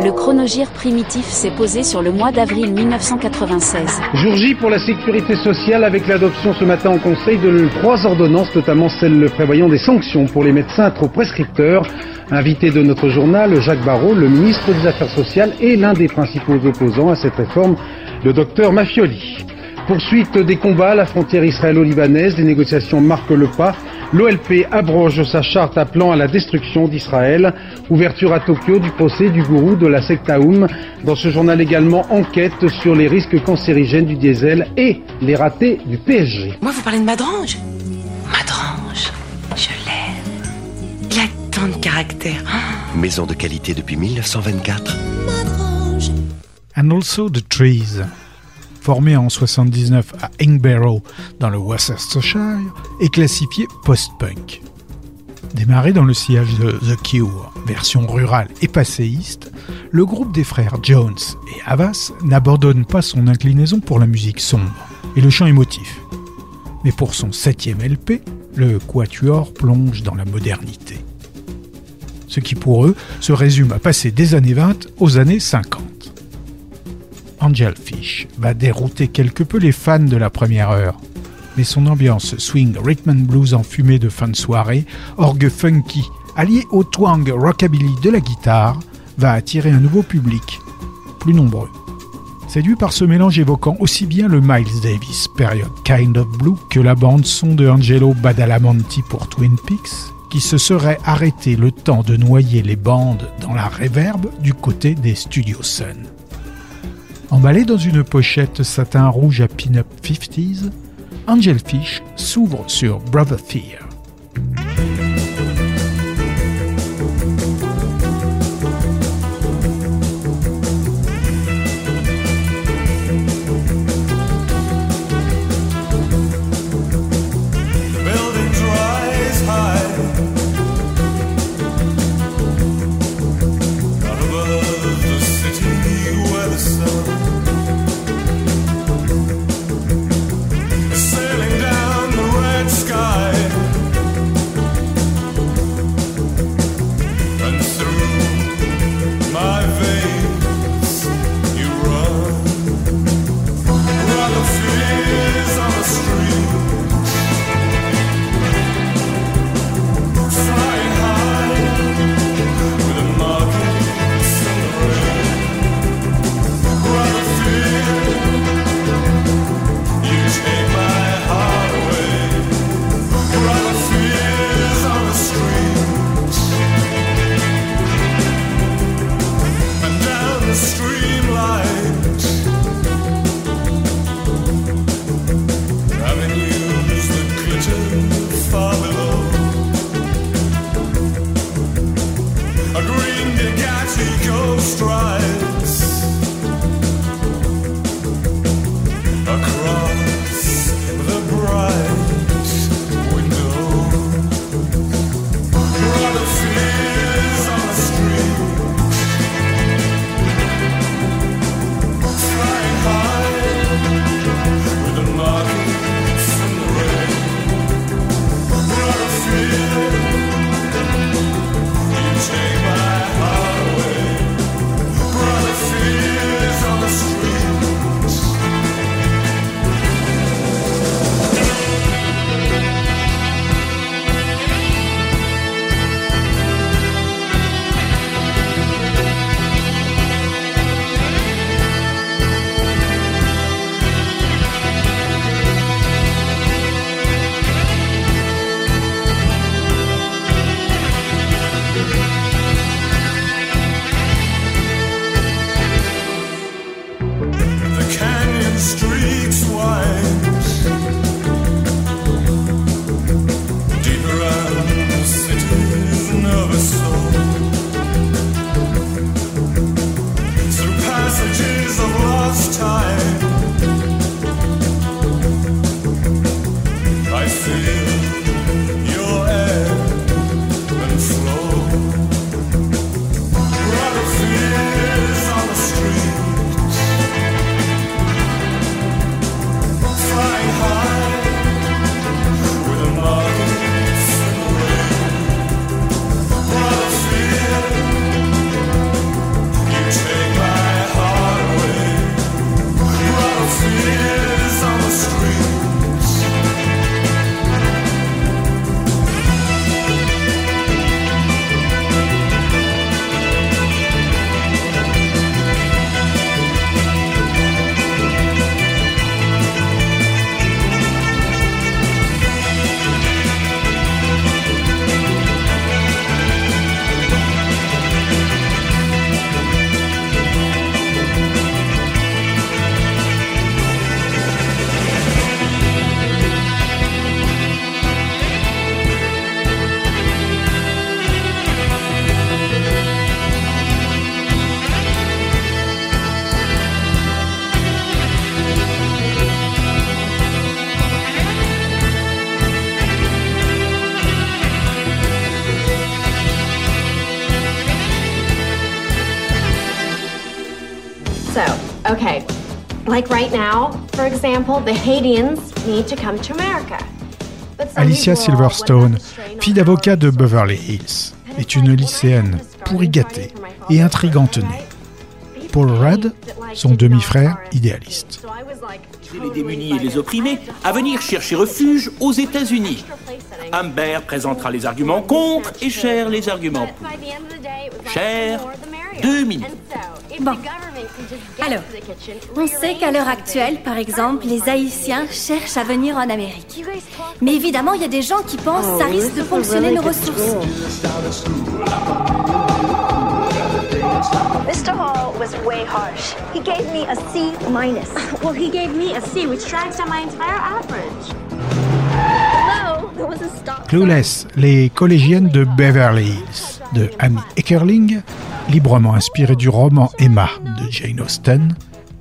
Le chronogire primitif s'est posé sur le mois d'avril 1996. Jour J pour la sécurité sociale avec l'adoption ce matin en Conseil de trois ordonnances, notamment celle prévoyant des sanctions pour les médecins trop prescripteurs. Invité de notre journal, Jacques Barrault, le ministre des Affaires sociales et l'un des principaux opposants à cette réforme, le docteur Mafioli. Poursuite des combats à la frontière israélo-libanaise, les négociations marquent le pas. L'OLP abroge sa charte appelant à la destruction d'Israël. Ouverture à Tokyo du procès du gourou de la secte Aoum. Dans ce journal également, enquête sur les risques cancérigènes du diesel et les ratés du PSG. Moi, vous parlez de Madrange Madrange, je l'aime. Il a tant de caractère. Maison de qualité depuis 1924. And also the trees formé en 79 à Ingbarrow dans le Worcestershire, est classifié post-punk. Démarré dans le sillage de The Cure, version rurale et passéiste, le groupe des frères Jones et Havas n'abandonne pas son inclinaison pour la musique sombre et le chant émotif. Mais pour son septième LP, le Quatuor plonge dans la modernité. Ce qui pour eux se résume à passer des années 20 aux années 50. Angel Fish va dérouter quelque peu les fans de la première heure. Mais son ambiance swing rhythm and blues enfumé de fin de soirée, orgue funky, allié au twang rockabilly de la guitare, va attirer un nouveau public, plus nombreux. Séduit par ce mélange évoquant aussi bien le Miles Davis période Kind of Blue que la bande son de Angelo Badalamenti pour Twin Peaks, qui se serait arrêté le temps de noyer les bandes dans la réverbe du côté des Studios Sun. Emballé dans une pochette satin rouge à pin-up 50s, Angel Fish s'ouvre sur Brother Fear. Like right now, for example, the Haitians need to come to America. Alicia Silverstone, fille d'avocat de Beverly Hills, est une lycéenne pourri gâtée et intrigante née. Paul Rudd, son demi-frère idéaliste. Les démunis et les opprimés à venir chercher refuge aux États-Unis. Amber présentera les arguments contre et Cher les arguments pour. Cher, deux minutes. Bon. Alors, on sait qu'à l'heure actuelle, par exemple, les Haïtiens cherchent à venir en Amérique. Mais évidemment, il y a des gens qui pensent que ça risque de ponctionner nos ressources. Mr. Hall was way harsh. He gave me a C minus. well, he gave me a C, which drags down my entire average. Clueless, les collégiennes de Beverly Hills, de Amy Eckerling, librement inspirée du roman Emma Jane Austen,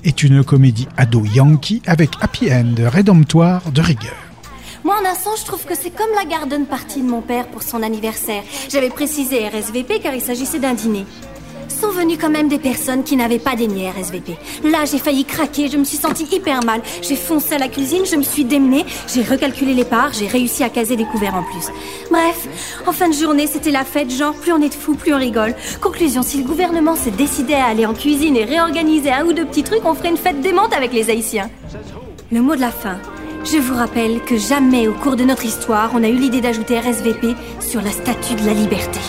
est une comédie ado yankee avec happy end rédemptoire de rigueur. Moi, en un sens, je trouve que c'est comme la garden party de mon père pour son anniversaire. J'avais précisé RSVP car il s'agissait d'un dîner sont venues quand même des personnes qui n'avaient pas d'aimé RSVP. Là, j'ai failli craquer, je me suis sentie hyper mal. J'ai foncé à la cuisine, je me suis démenée, j'ai recalculé les parts, j'ai réussi à caser des couverts en plus. Bref, en fin de journée, c'était la fête, genre plus on est de fous, plus on rigole. Conclusion, si le gouvernement s'est décidé à aller en cuisine et réorganiser un ou deux petits trucs, on ferait une fête démente avec les Haïtiens. Le mot de la fin. Je vous rappelle que jamais au cours de notre histoire, on a eu l'idée d'ajouter RSVP sur la statue de la liberté.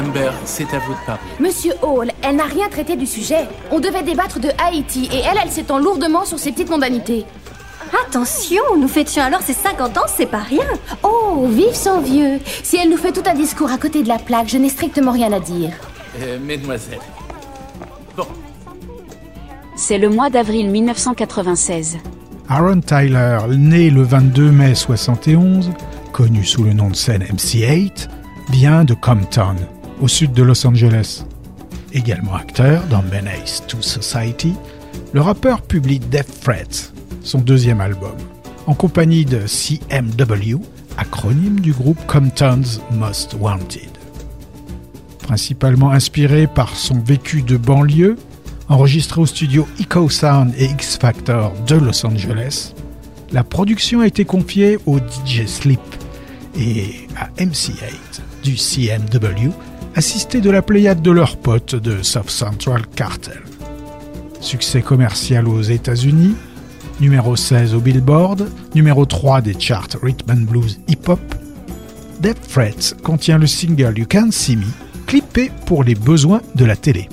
Amber, c'est à vous de parler. Monsieur Hall, elle n'a rien traité du sujet. On devait débattre de Haïti et elle, elle s'étend lourdement sur ses petites mondanités. Attention, nous fêtions alors ses 50 ans, c'est pas rien. Oh, vive son vieux. Si elle nous fait tout un discours à côté de la plaque, je n'ai strictement rien à dire. Euh, mesdemoiselles. Bon. C'est le mois d'avril 1996. Aaron Tyler, né le 22 mai 71, connu sous le nom de scène MC8, vient de Compton, au sud de Los Angeles. Également acteur dans Menace to Society, le rappeur publie Death Threats, son deuxième album, en compagnie de CMW, acronyme du groupe Compton's Most Wanted. Principalement inspiré par son vécu de banlieue, enregistré au studio Echo Sound et X Factor de Los Angeles, la production a été confiée au DJ Sleep et à MC8 du CMW, assisté de la pléiade de leurs potes de South Central Cartel. Succès commercial aux États-Unis, numéro 16 au Billboard, numéro 3 des charts Rhythm and Blues Hip Hop, Death Threats contient le single You Can't See Me, clippé pour les besoins de la télé.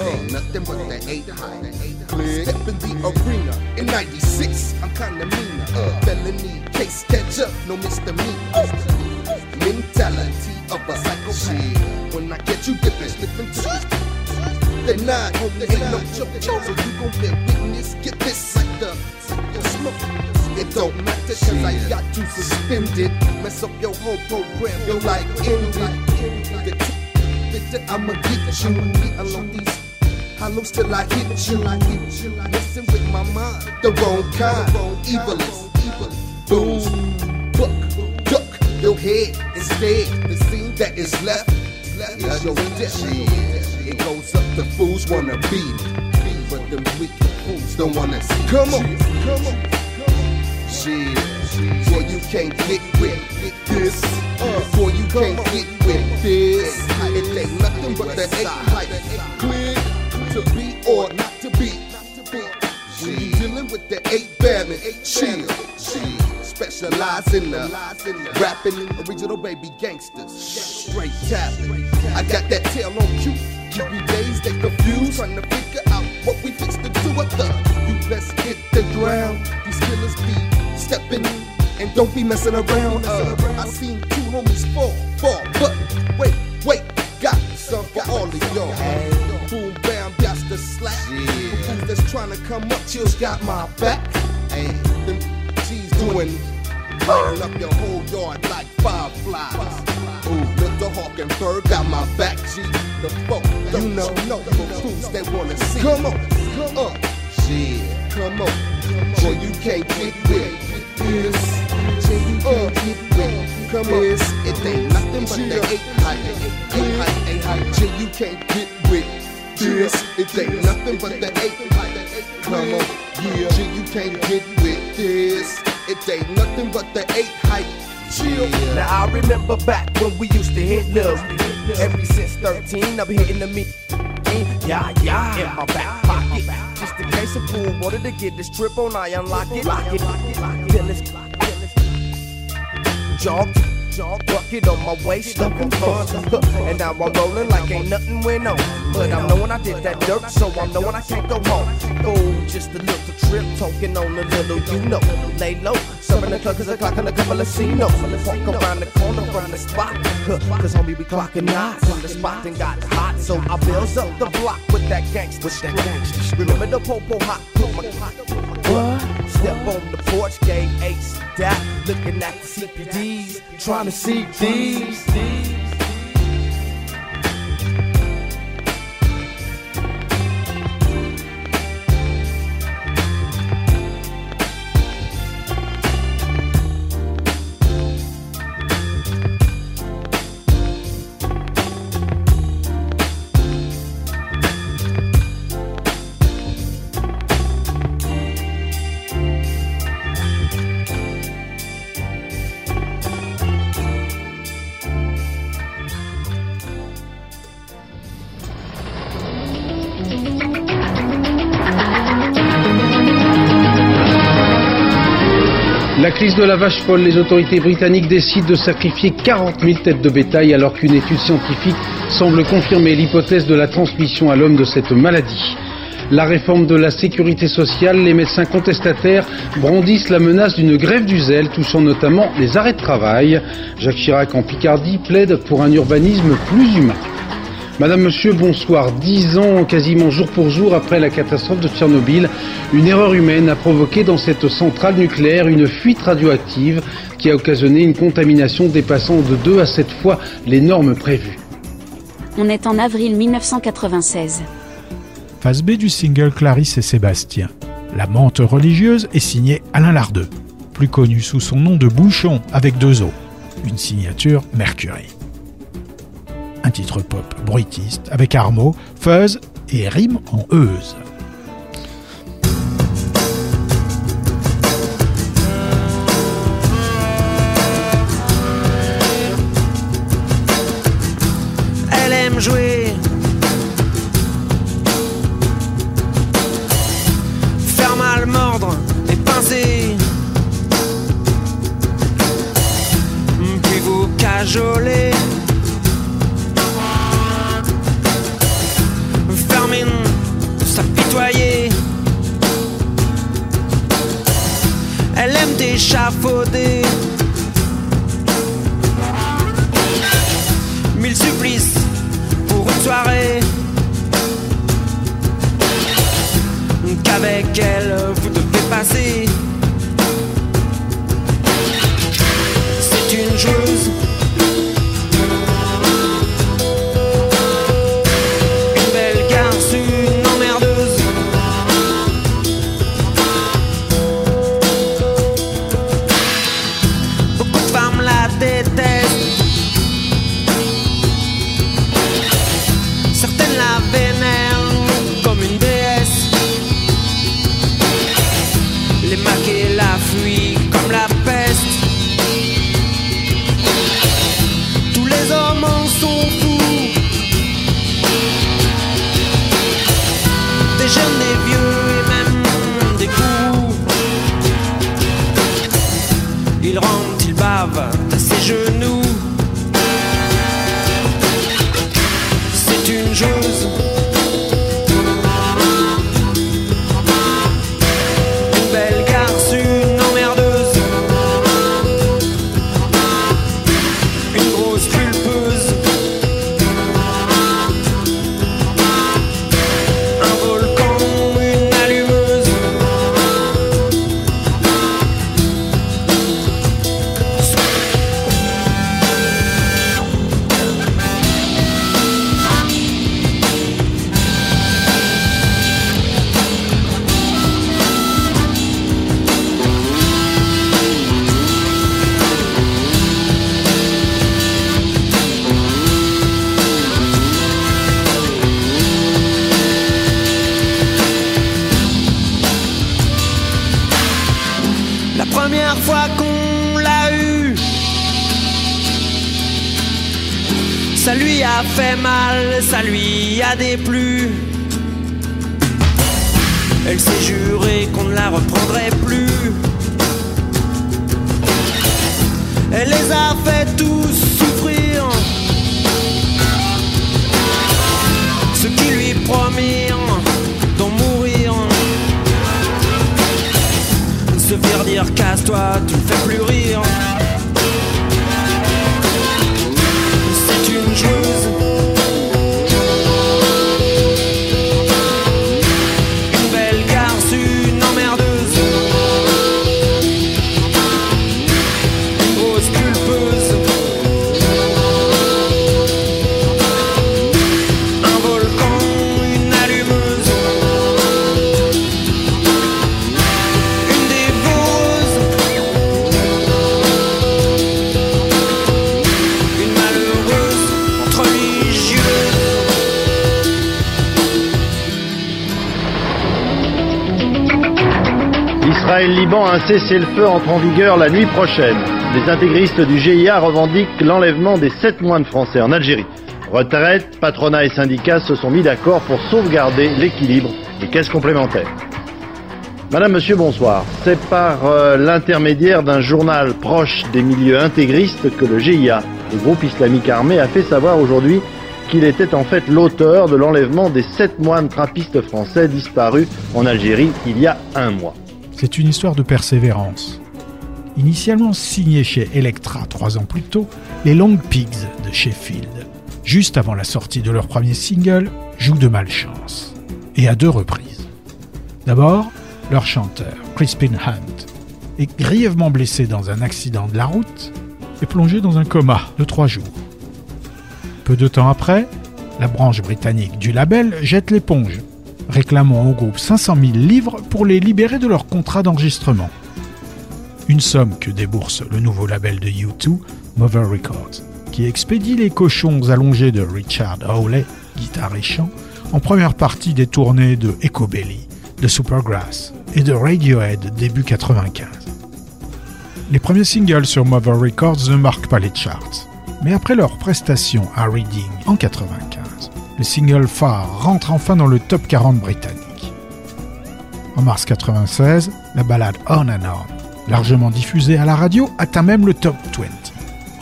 Ain't nothing but the eight high. Step in the arena in 96. I'm kinda meaner. Uh, felony case catch up, no misdemeanor. Mentality of a psychopath. When I get you dipping, slipping to the nine, homie, ain't no joke. So you gon' bear witness, get this the smoke. It don't matter cause I got you suspended. Mess up your whole program, you like ended. I'ma get you along these hollows till I hit you. Listen with my mind, the wrong kind. Evil is boom, book, duck your head instead. The scene that is left is your death. It goes up The fools wanna be, but them weak fools don't wanna see. Come on, come on. Shit, boy, you can't get with this. Boy, you can't get with this. It ain't nothing but the eight height. To be or not to be. You dealing with the eight badman, chill. Specialize in the rapping original baby gangsters. Straight tapping. I got that tail on cue. You be dazed and confused, trying to figure out what we fix to do with the. You best hit the ground. These killers be stepping and don't be messing around. Uh, I seen two homies fall, fall, but wait, wait, got some for all of y'all. Boom, bam, that's the slack. Fools that's trying to come up, chills got my back. Them G's doing Lighting up your whole yard like fireflies. Ooh, Mr. Hawkenberg got my back, G. The folk, you know, know the crews they wanna see. Come on, come on, shit, come on. Boy, you can't get with this. Uh, come on, it ain't nothing but the eight height, eight height, eight height. G, you can't get with this. It ain't nothing but the eight. Come on, yeah, G, you can't get with this. It ain't nothing but the eight height. Chill. Now I remember back when we used to hit love. Ever since 13, I've been hitting the meat. Yeah, yeah, in my back pocket. Just in case a fool wanted to get this trip on, I unlock it. Lock it. Till it's jog, jog, bucket on my waist, looking fun. And now I'm rolling like ain't nothing went on. But I'm knowing I did that dirt, so I'm knowing I can't go home. Oh, just a little trip, talking on a little, you know. Lay low, the club, cause the clock a couple of C-notes. Walk around the corner from the spot, cause homie, we clocking knots on the spot and got hot. So I builds up the block with that that Remember the popo hot, put my what? Step on the porch, gave ace that, looking at the CPDs, trying to see these. De la vache folle, les autorités britanniques décident de sacrifier 40 000 têtes de bétail alors qu'une étude scientifique semble confirmer l'hypothèse de la transmission à l'homme de cette maladie. La réforme de la sécurité sociale, les médecins contestataires brandissent la menace d'une grève du zèle touchant notamment les arrêts de travail. Jacques Chirac en Picardie plaide pour un urbanisme plus humain. Madame, Monsieur, bonsoir. Dix ans, quasiment jour pour jour après la catastrophe de Tchernobyl, une erreur humaine a provoqué dans cette centrale nucléaire une fuite radioactive qui a occasionné une contamination dépassant de deux à sept fois les normes prévues. On est en avril 1996. Phase B du single Clarisse et Sébastien. La mente religieuse est signée Alain Lardeux, plus connu sous son nom de Bouchon avec deux O. Une signature Mercury titre pop bruitiste avec Armo, fuzz et rime en euse. La vénèrent cessez-le-feu entre en vigueur la nuit prochaine. Les intégristes du GIA revendiquent l'enlèvement des sept moines français en Algérie. Retraite, patronat et syndicats se sont mis d'accord pour sauvegarder l'équilibre des caisses complémentaires. Madame, monsieur, bonsoir. C'est par euh, l'intermédiaire d'un journal proche des milieux intégristes que le GIA, le groupe islamique armé, a fait savoir aujourd'hui qu'il était en fait l'auteur de l'enlèvement des sept moines trappistes français disparus en Algérie il y a un mois. C'est une histoire de persévérance. Initialement signée chez Electra trois ans plus tôt, les Long Pigs de Sheffield, juste avant la sortie de leur premier single, jouent de malchance. Et à deux reprises. D'abord, leur chanteur, Crispin Hunt, est grièvement blessé dans un accident de la route et plongé dans un coma de trois jours. Peu de temps après, la branche britannique du label jette l'éponge, réclamant au groupe 500 000 livres pour les libérer de leur contrat d'enregistrement. Une somme que débourse le nouveau label de U2, Mother Records, qui expédie les cochons allongés de Richard Hawley, guitare et chant, en première partie des tournées de Ecobelly, de Supergrass et de Radiohead début 95. Les premiers singles sur Mother Records ne marquent pas les charts, mais après leur prestation à Reading en 95, le single phare rentre enfin dans le top 40 britannique. En mars 96, la ballade On and On, largement diffusée à la radio, atteint même le top 20,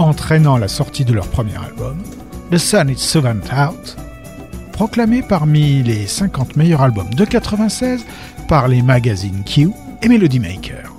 entraînant la sortie de leur premier album, The Sun is Seventh Out, proclamé parmi les 50 meilleurs albums de 96 par les magazines Q et Melody Maker.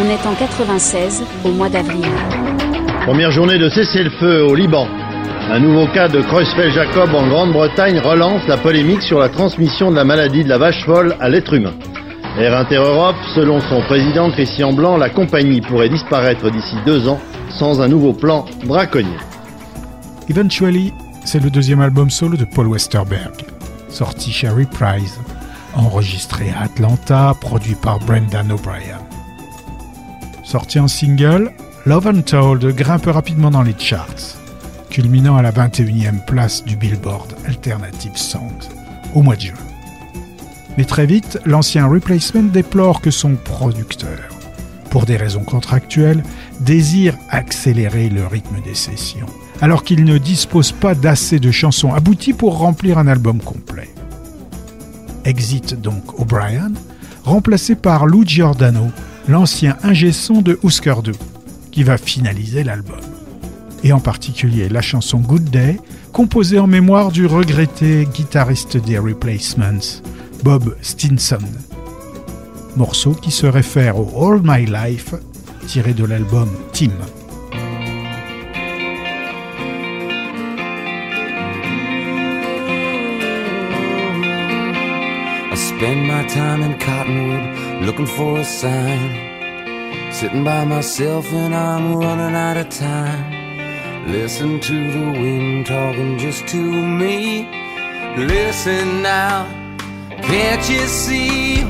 Est en 96, au mois d'avril. Première journée de cessez-le-feu au Liban. Un nouveau cas de Creutzfeldt-Jacob en Grande-Bretagne relance la polémique sur la transmission de la maladie de la vache folle à l'être humain. Air Inter-Europe, selon son président Christian Blanc, la compagnie pourrait disparaître d'ici deux ans sans un nouveau plan braconnier. Eventually, c'est le deuxième album solo de Paul Westerberg, sorti chez Reprise, enregistré à Atlanta, produit par Brendan O'Brien. Sorti en single, Love Untold grimpe rapidement dans les charts, culminant à la 21e place du Billboard Alternative Songs au mois de juin. Mais très vite, l'ancien Replacement déplore que son producteur, pour des raisons contractuelles, désire accélérer le rythme des sessions, alors qu'il ne dispose pas d'assez de chansons abouties pour remplir un album complet. Exit donc O'Brien, remplacé par Lou Giordano, l'ancien ingé son de Husker Du, qui va finaliser l'album. Et en particulier la chanson Good Day, composée en mémoire du regretté guitariste des Replacements, Bob Stinson. Morceau qui se réfère au All My Life, tiré de l'album Team. Spend my time in Cottonwood looking for a sign. Sitting by myself and I'm running out of time. Listen to the wind talking just to me. Listen now, can't you see?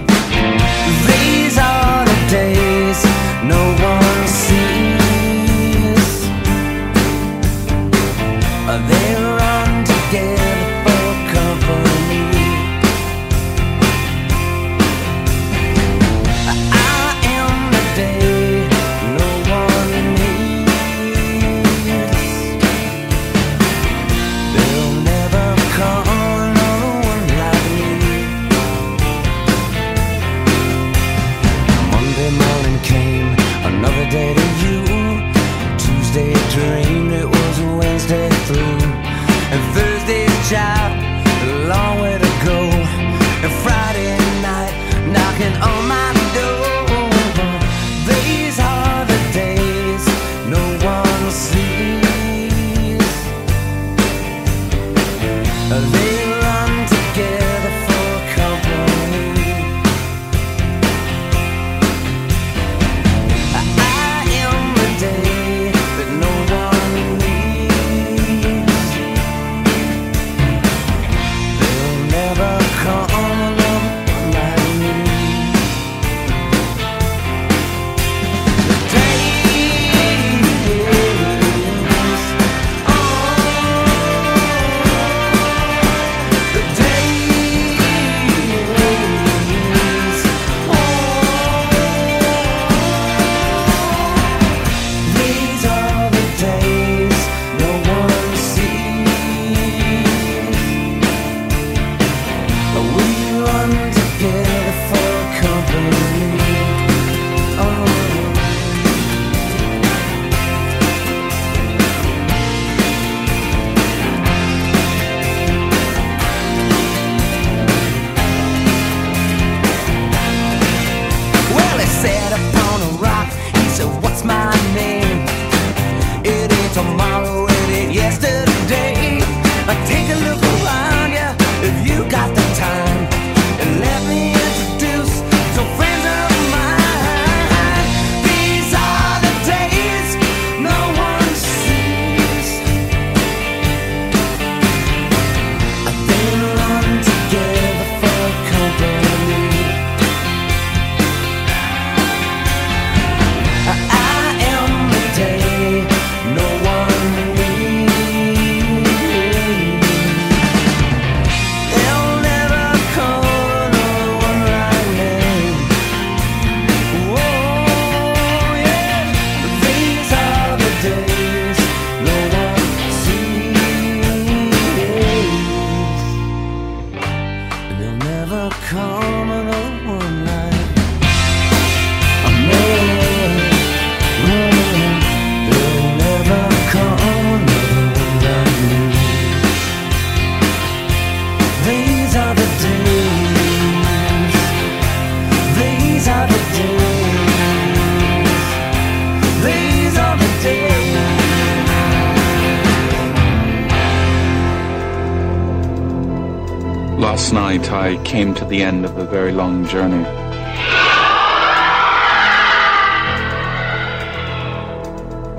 Last night I came to the end of a very long journey.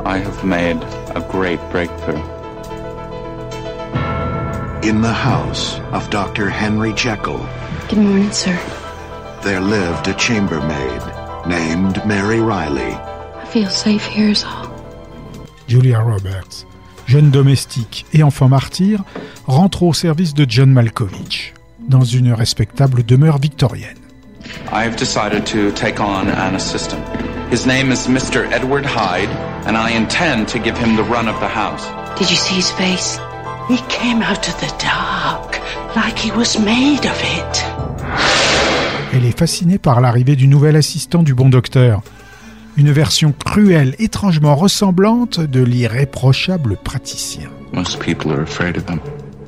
I have made a great breakthrough. In the house of Dr. Henry Jekyll, Good morning, sir. there lived a chambermaid named Mary Riley. I feel safe here is all. Julia Roberts, jeune domestique et enfant martyr, rentre au service de John Malkovich, dans une respectable demeure victorienne. I have decided to take on an assistant. His name is Mr. Edward Hyde, and I intend to give him the run of the house. Did you see his face? He came out of the dark like he was made of it. Elle est fascinée par l'arrivée du nouvel assistant du bon docteur, une version cruelle, étrangement ressemblante de l'irréprochable praticien. Most people are afraid of him,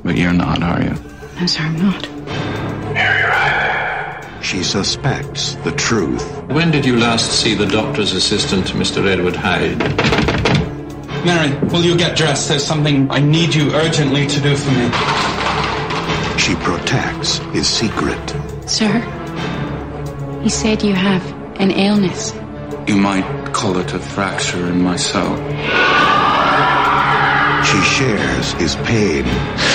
but you're not, are you? No, sir, I'm not. She suspects the truth. When did you last see the doctor's assistant, Mr. Edward Hyde? Mary, will you get dressed? There's something I need you urgently to do for me. She protects his secret. Sir, he said you have an illness. You might call it a fracture in my soul. She shares his pain.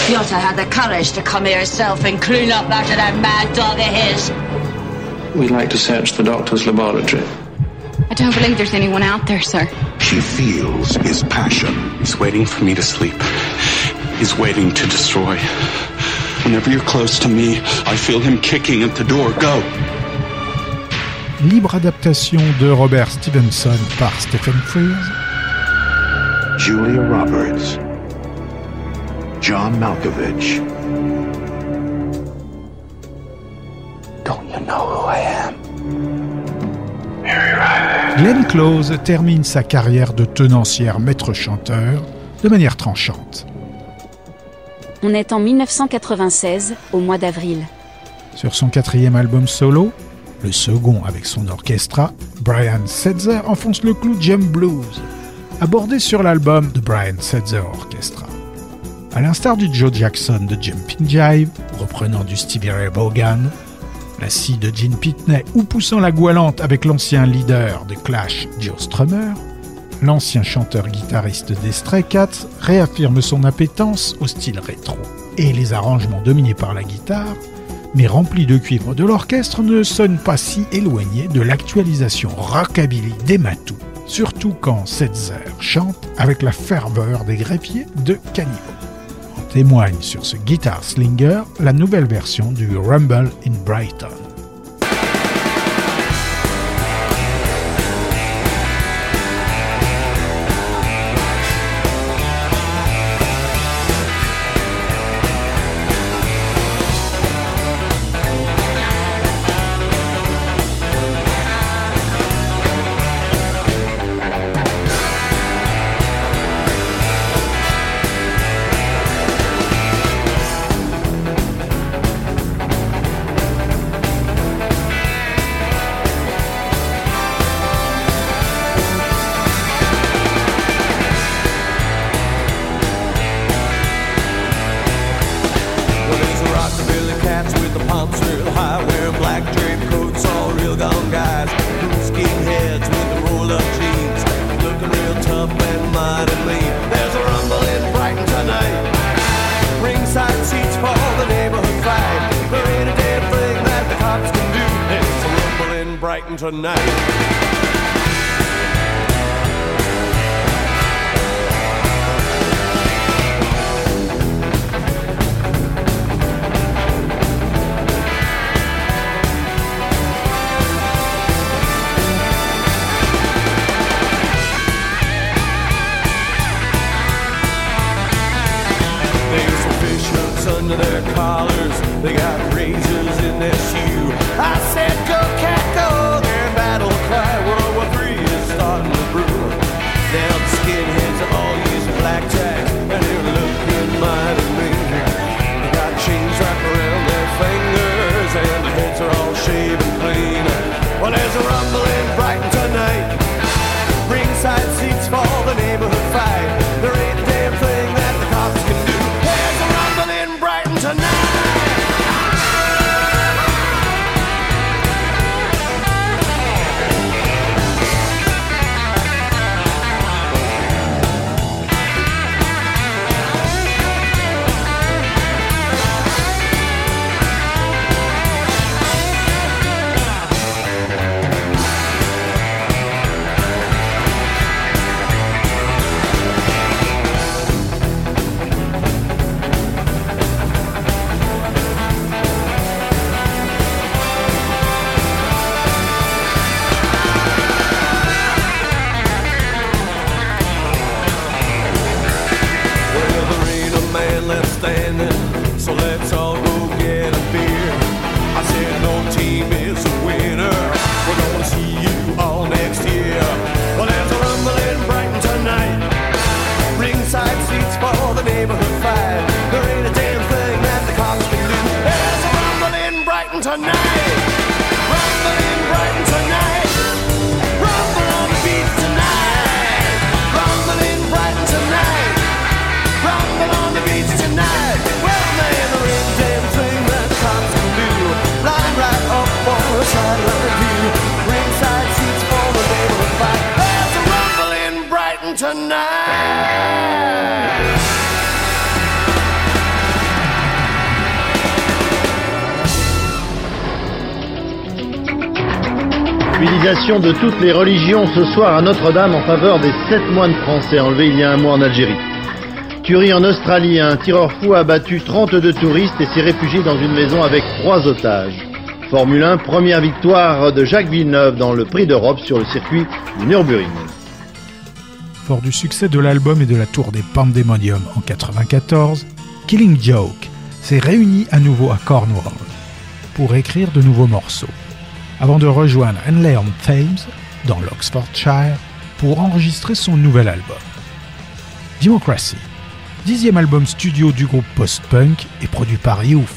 You had the courage to come here herself and clean up after that mad dog of his. We'd like to search the doctor's laboratory. I don't believe there's anyone out there, sir. She feels his passion. He's waiting for me to sleep. He's waiting to destroy. Whenever you're close to me, I feel him kicking at the door. Go! Libre adaptation de Robert Stevenson par Stephen Frears, Julia Roberts. John Malkovich. Don't you know who I am? Glenn Close termine sa carrière de tenancière maître-chanteur de manière tranchante. On est en 1996, au mois d'avril. Sur son quatrième album solo, le second avec son orchestra, Brian Setzer enfonce le clou Jump Blues, abordé sur l'album de Brian Setzer Orchestra. À l'instar du Joe Jackson de Jumping Jive, reprenant du Stevie Ray Vaughan, la scie de Gene Pitney ou poussant la goualante avec l'ancien leader de Clash, Joe Strummer, l'ancien chanteur-guitariste des Stray Cats réaffirme son appétence au style rétro. Et les arrangements dominés par la guitare, mais remplis de cuivre de l'orchestre, ne sonnent pas si éloignés de l'actualisation rockabilly des matous, surtout quand Setzer chante avec la ferveur des greffiers de Cannibal. En témoigne sur ce Guitar Slinger la nouvelle version du Rumble in Brighton. De toutes les religions ce soir à Notre-Dame en faveur des sept moines français enlevés il y a un mois en Algérie. Tuerie en Australie, un tireur fou a abattu 32 touristes et s'est réfugié dans une maison avec trois otages. Formule 1, première victoire de Jacques Villeneuve dans le Prix d'Europe sur le circuit du Nürburgring. Fort du succès de l'album et de la tour des Pandemonium en 94, Killing Joke s'est réuni à nouveau à Cornwall pour écrire de nouveaux morceaux, avant de rejoindre Henley on Thames dans l'Oxfordshire pour enregistrer son nouvel album. Democracy, dixième album studio du groupe post-punk et produit par Youth,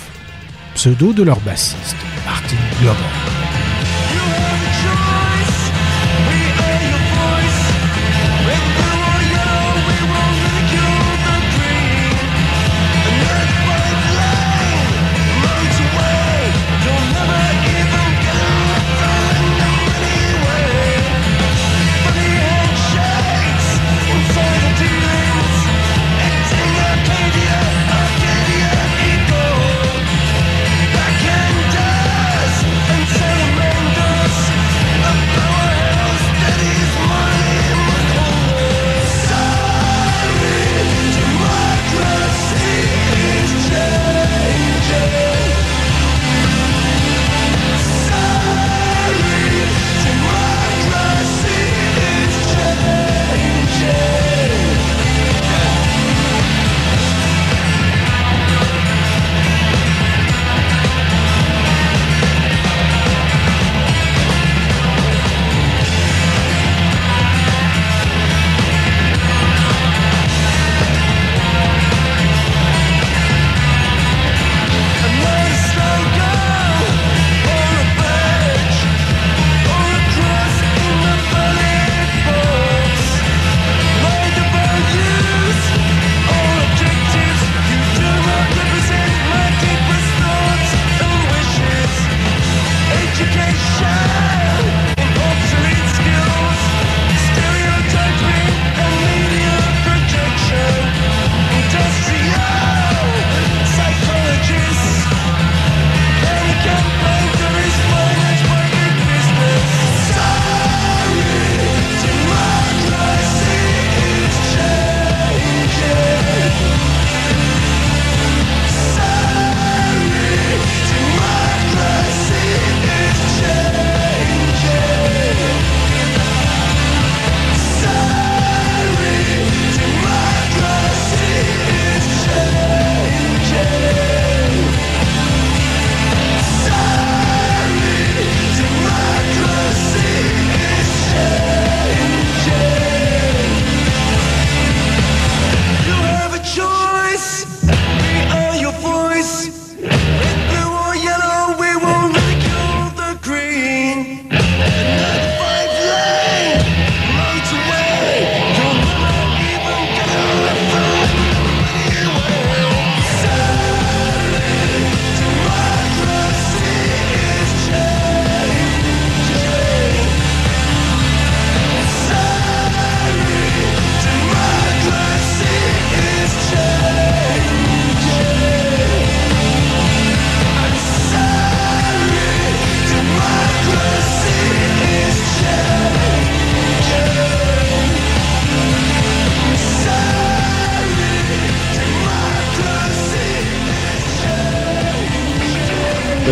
pseudo de leur bassiste, Martin Glover.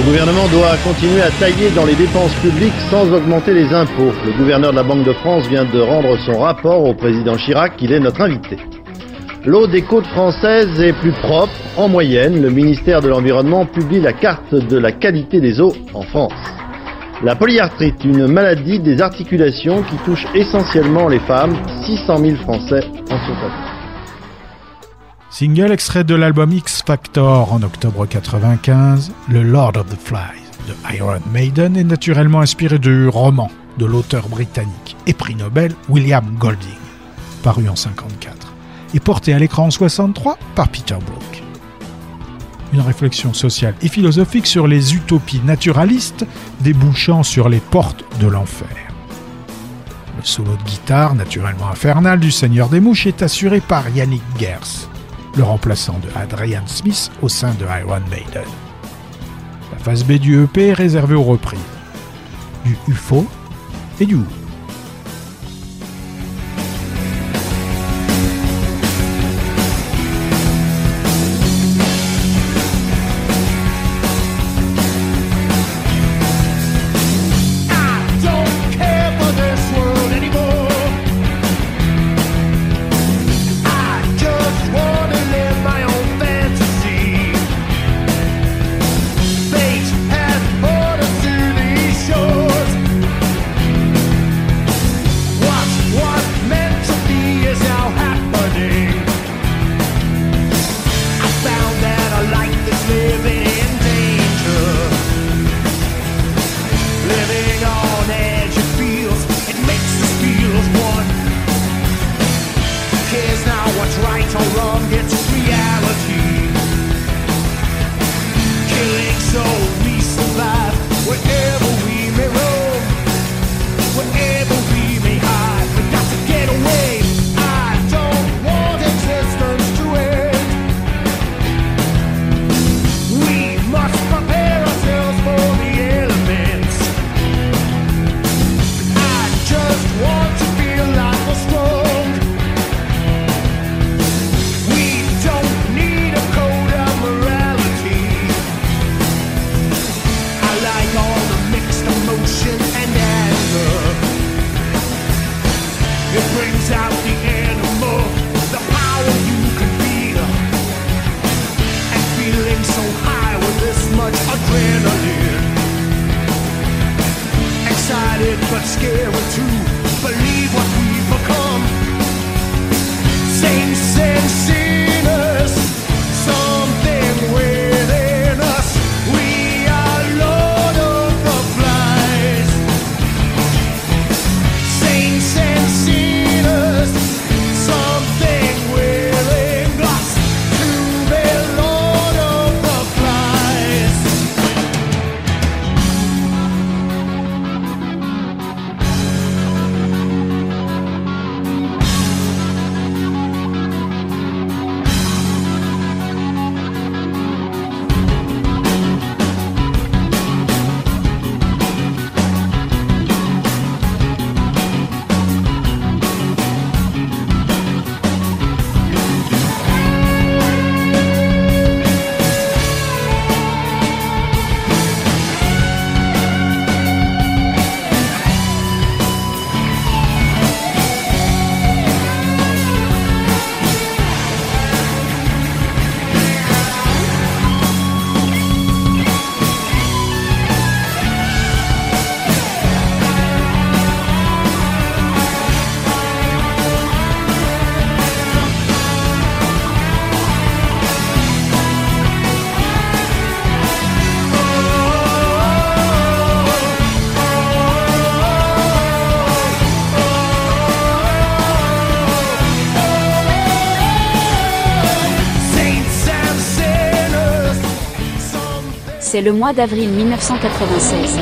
Le gouvernement doit continuer à tailler dans les dépenses publiques sans augmenter les impôts. Le gouverneur de la Banque de France vient de rendre son rapport au président Chirac, il est notre invité. L'eau des côtes françaises est plus propre en moyenne. Le ministère de l'Environnement publie la carte de la qualité des eaux en France. La polyarthrite, une maladie des articulations qui touche essentiellement les femmes. 600 000 Français en sont atteints. Single extrait de l'album X Factor en octobre 95, le Lord of the Flies. de Iron Maiden est naturellement inspiré du roman de l'auteur britannique et prix Nobel William Golding, paru en 1954, et porté à l'écran en 1963 par Peter Brook. Une réflexion sociale et philosophique sur les utopies naturalistes débouchant sur les portes de l'enfer. Le solo de guitare, naturellement infernal, du Seigneur des Mouches est assuré par Yannick Gers, le remplaçant de Adrian Smith au sein de Iron Maiden. La phase B du EP est réservée aux reprises du UFO et du Who. Le mois d'avril 1996.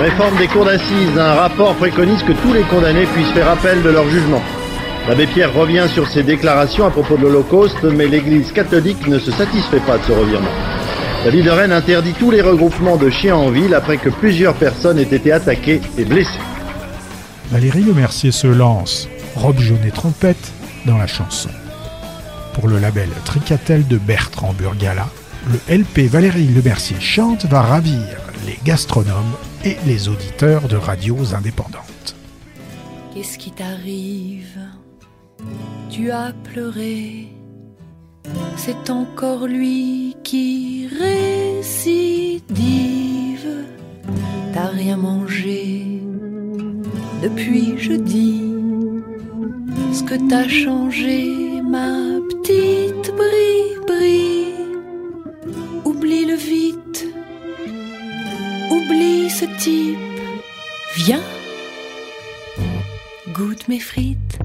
Réforme des cours d'assises. Un rapport préconise que tous les condamnés puissent faire appel de leur jugement. L'abbé Pierre revient sur ses déclarations à propos de l'Holocauste, mais l'Église catholique ne se satisfait pas de ce revirement. La ville de Rennes interdit tous les regroupements de chiens en ville après que plusieurs personnes aient été attaquées et blessées. Valérie Lemercier se lance, robe jaune et trompette, dans la chanson. Pour le label Tricatel de Bertrand Burgala, le LP Valérie Lemercier chante va ravir les gastronomes et les auditeurs de radios indépendantes. Qu'est-ce qui t'arrive? Tu as pleuré. C'est encore lui qui récidive. T'as rien mangé depuis jeudi. Ce que t'as changé, ma petite brie-brie. Ce type. Viens, goûte mes frites.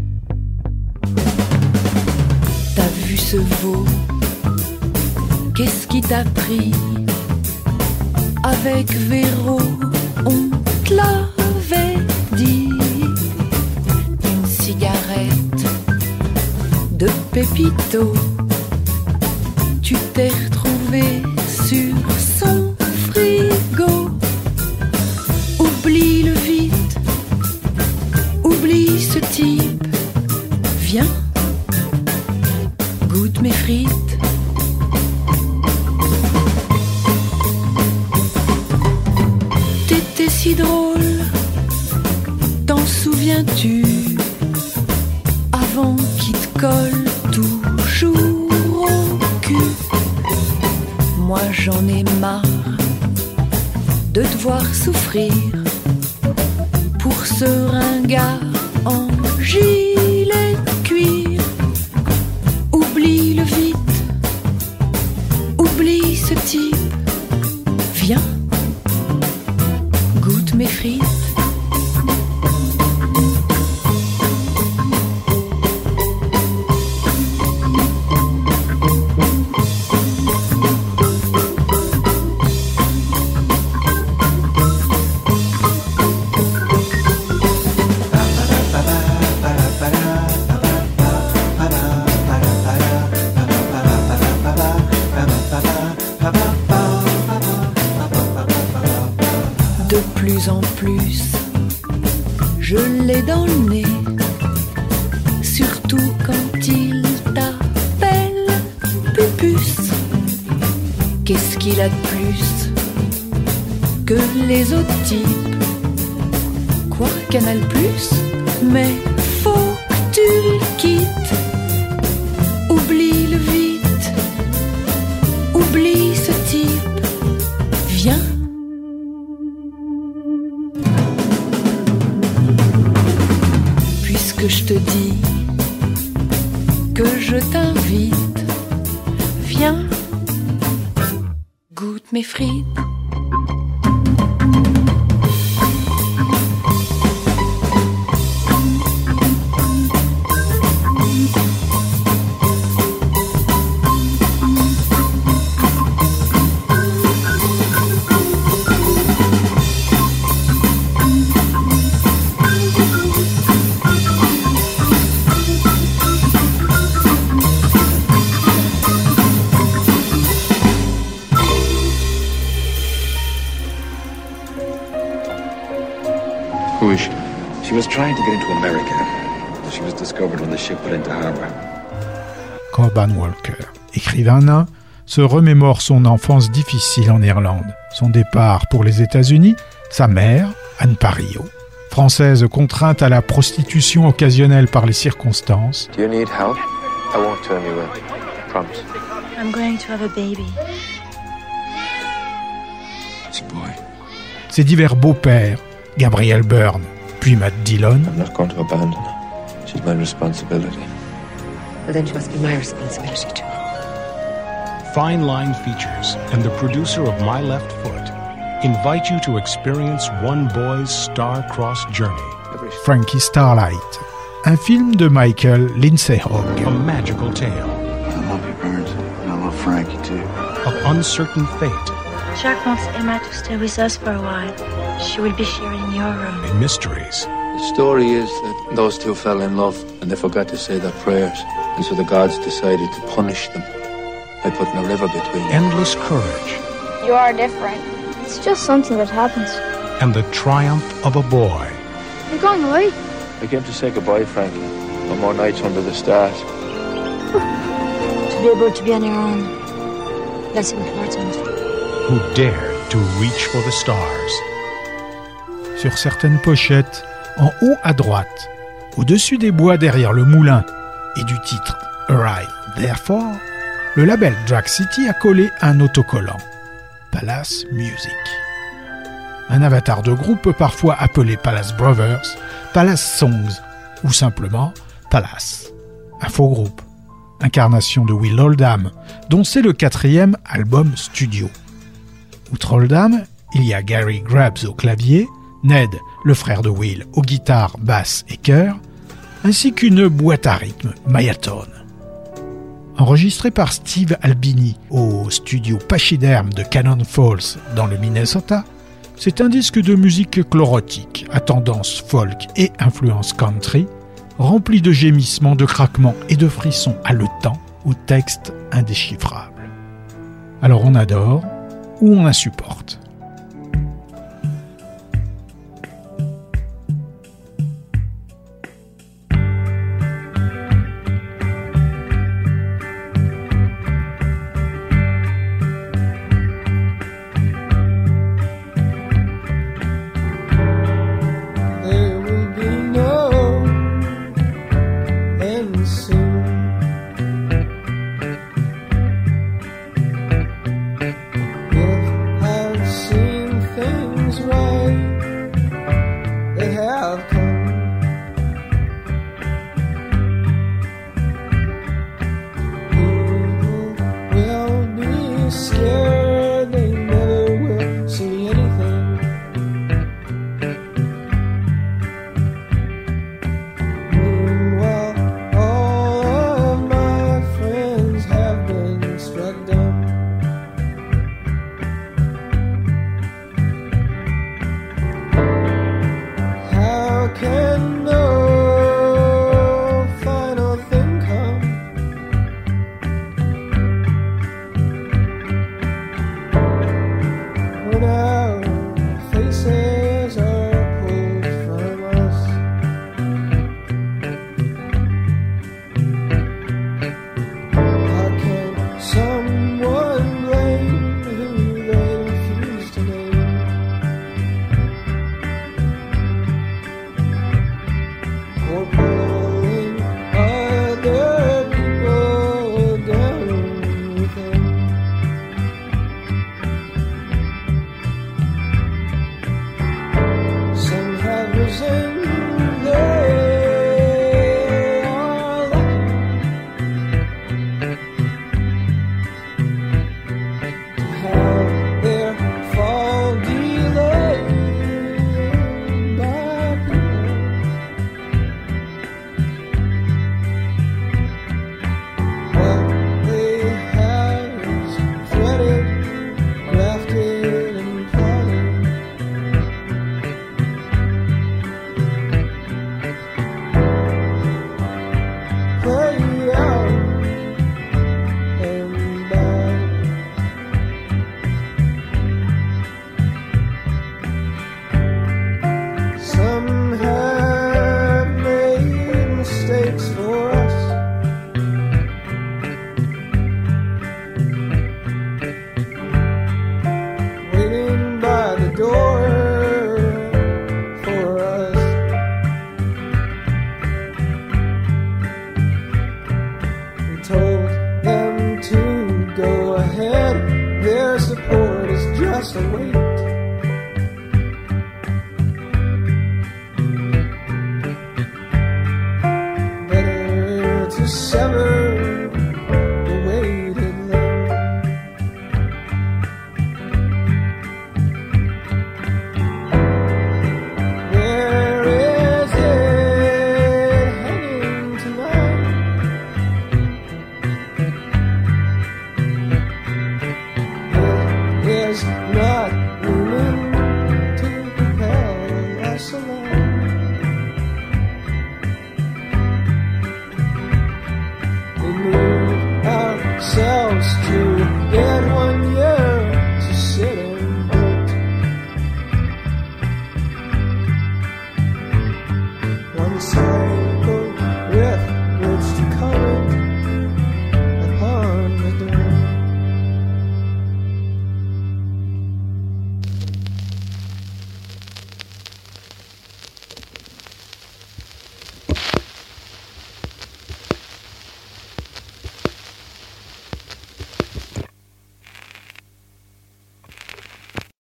T'as vu ce veau? Qu'est-ce qui t'a pris? Avec Véro, on te l'avait dit. Une cigarette de Pépito. Tu t'es retrouvé sur trying to get into America. She was discovered when the ship put into harbor. Coban Walker, écrivain nain, se remémore son enfance difficile en Irlande, son départ pour les États-Unis, sa mère, Anne Parillo, française contrainte à la prostitution occasionnelle par les circonstances, Do you need help? I won't turn you away. Promise. I'm going to have a baby. It's a boy. ses divers beaux-pères, Gabriel Byrne, puis Matt Dillon, I'm not going to abandon her. She's my responsibility. Well, then she must be my responsibility too. Fine Line Features and the producer of My Left Foot invite you to experience one boy's star-crossed journey. Frankie Starlight, un film de Michael Lindsay Hogg. A magical tale I love you, Burns. And I love Frankie, too. of uncertain fate Jack wants Emma to stay with us for a while. She would be sharing your room. and mysteries. The story is that those two fell in love and they forgot to say their prayers. And so the gods decided to punish them by putting a river between them. Endless courage You are different. It's just something that happens. and the triumph of a boy. You're going away? I came to say goodbye, Frankie. One more nights under the stars. To be able to be on your own. That's important. who dared to reach for the stars. Sur certaines pochettes, en haut à droite, au-dessus des bois derrière le moulin et du titre Arrive Therefore, le label Drag City a collé un autocollant Palace Music. Un avatar de groupe parfois appelé Palace Brothers, Palace Songs ou simplement Palace. Un faux groupe, incarnation de Will Oldham, dont c'est le quatrième album studio. Outre Oldham, il y a Gary Grabs au clavier, Ned, le frère de Will, aux guitares, basses et chœurs, ainsi qu'une boîte à rythme, Mayatone. Enregistré par Steve Albini au studio Pachyderm de Cannon Falls dans le Minnesota, c'est un disque de musique chlorotique à tendance folk et influence country, rempli de gémissements, de craquements et de frissons haletants ou textes indéchiffrables. Alors on adore ou on insupporte.